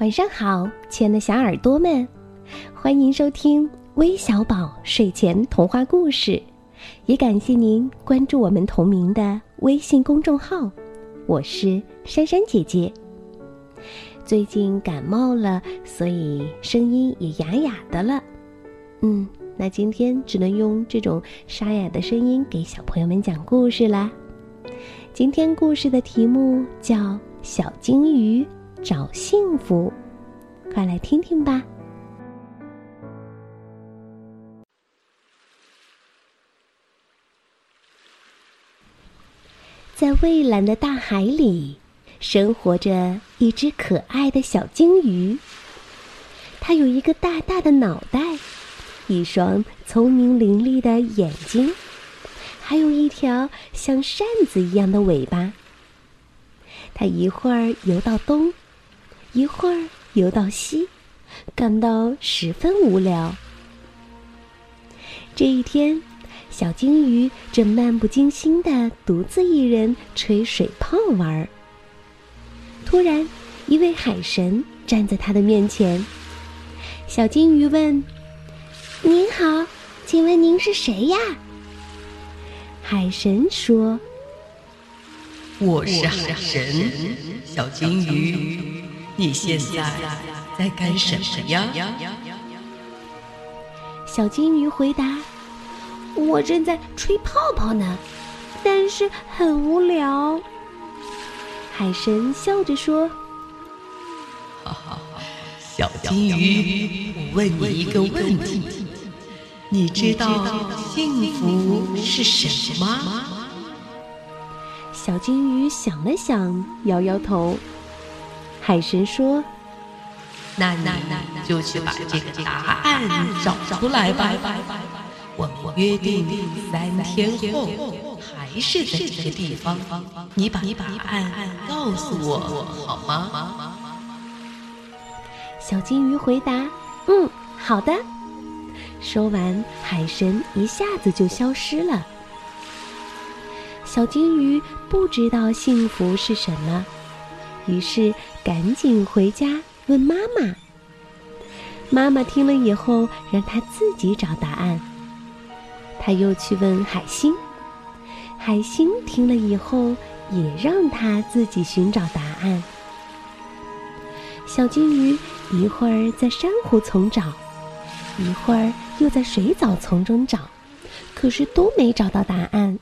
晚上好，亲爱的小耳朵们，欢迎收听微小宝睡前童话故事，也感谢您关注我们同名的微信公众号。我是珊珊姐姐。最近感冒了，所以声音也哑哑的了。嗯，那今天只能用这种沙哑的声音给小朋友们讲故事啦。今天故事的题目叫《小金鱼》。找幸福，快来听听吧。在蔚蓝的大海里，生活着一只可爱的小鲸鱼。它有一个大大的脑袋，一双聪明伶俐的眼睛，还有一条像扇子一样的尾巴。它一会儿游到东。一会儿游到西，感到十分无聊。这一天，小金鱼正漫不经心的独自一人吹水泡玩儿。突然，一位海神站在他的面前。小金鱼问：“您好，请问您是谁呀？”海神说：“我是海神，小金鱼。”你现在在干什么呀？小金鱼回答：“我正在吹泡泡呢，但是很无聊。”海神笑着说：“哈哈，小金鱼，我问你一个问题，你知道幸福是什么吗？”小金鱼想了想，摇摇头。海神说：“那那那就去把这个答案找出来吧。我们约定三天后还是在这个地方，你把答案告诉我好吗？”小金鱼回答：“嗯，好的。”说完，海神一下子就消失了。小金鱼不知道幸福是什么。于是赶紧回家问妈妈。妈妈听了以后，让他自己找答案。他又去问海星，海星听了以后，也让他自己寻找答案。小金鱼一会儿在珊瑚丛找，一会儿又在水藻丛中找，可是都没找到答案。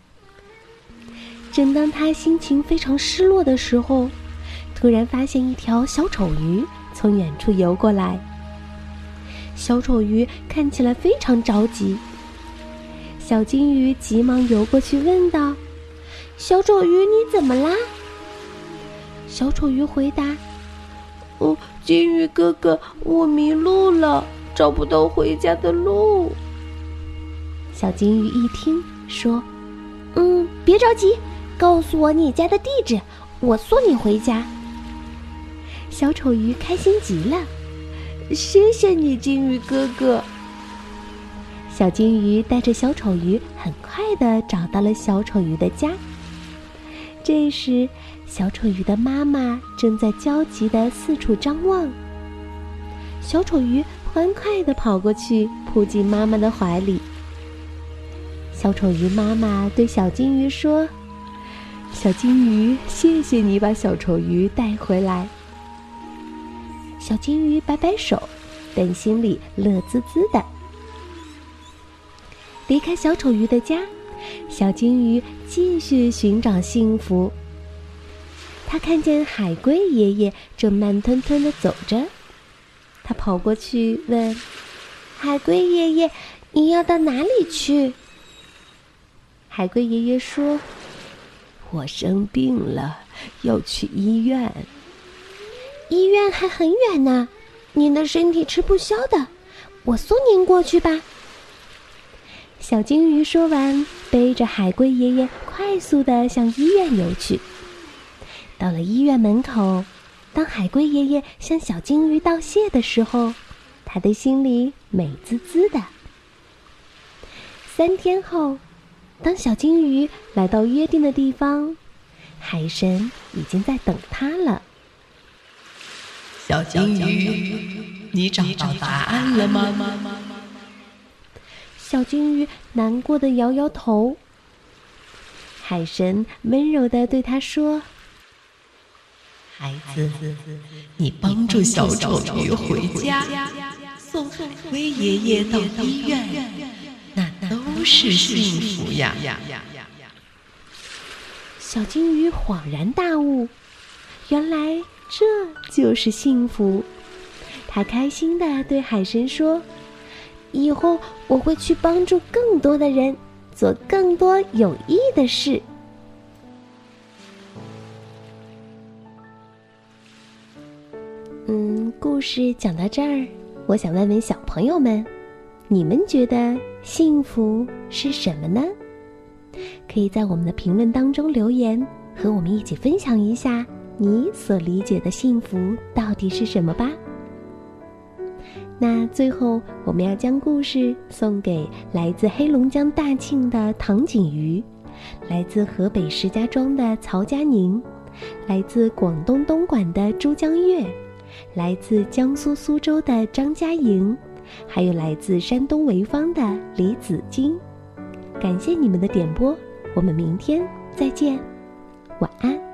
正当他心情非常失落的时候，突然发现一条小丑鱼从远处游过来。小丑鱼看起来非常着急。小金鱼急忙游过去问道：“小丑鱼，你怎么啦？”小丑鱼回答：“哦，金鱼哥哥，我迷路了，找不到回家的路。”小金鱼一听说：“嗯，别着急，告诉我你家的地址，我送你回家。”小丑鱼开心极了，谢谢你，金鱼哥哥。小金鱼带着小丑鱼，很快的找到了小丑鱼的家。这时，小丑鱼的妈妈正在焦急的四处张望。小丑鱼欢快的跑过去，扑进妈妈的怀里。小丑鱼妈妈对小金鱼说：“小金鱼，谢谢你把小丑鱼带回来。”小金鱼摆摆手，但心里乐滋滋的。离开小丑鱼的家，小金鱼继续寻找幸福。他看见海龟爷爷正慢吞吞的走着，他跑过去问：“海龟爷爷，你要到哪里去？”海龟爷爷说：“我生病了，要去医院。”医院还很远呢，您的身体吃不消的，我送您过去吧。小金鱼说完，背着海龟爷爷快速的向医院游去。到了医院门口，当海龟爷爷向小金鱼道谢的时候，他的心里美滋滋的。三天后，当小金鱼来到约定的地方，海神已经在等他了。小金鱼，你找到答案了吗？小金鱼难过的摇摇头。海神温柔的对他说：“孩子，你帮助小丑鱼回家，送龟爷爷到医院，那都是幸福呀！”小金鱼恍然大悟，原来这就是幸福。他开心的对海神说：“以后我会去帮助更多的人。”做更多有益的事。嗯，故事讲到这儿，我想问问小朋友们，你们觉得幸福是什么呢？可以在我们的评论当中留言，和我们一起分享一下你所理解的幸福到底是什么吧。那最后，我们要将故事送给来自黑龙江大庆的唐景瑜，来自河北石家庄的曹佳宁，来自广东东莞的朱江月，来自江苏苏州的张佳莹，还有来自山东潍坊的李子金。感谢你们的点播，我们明天再见，晚安。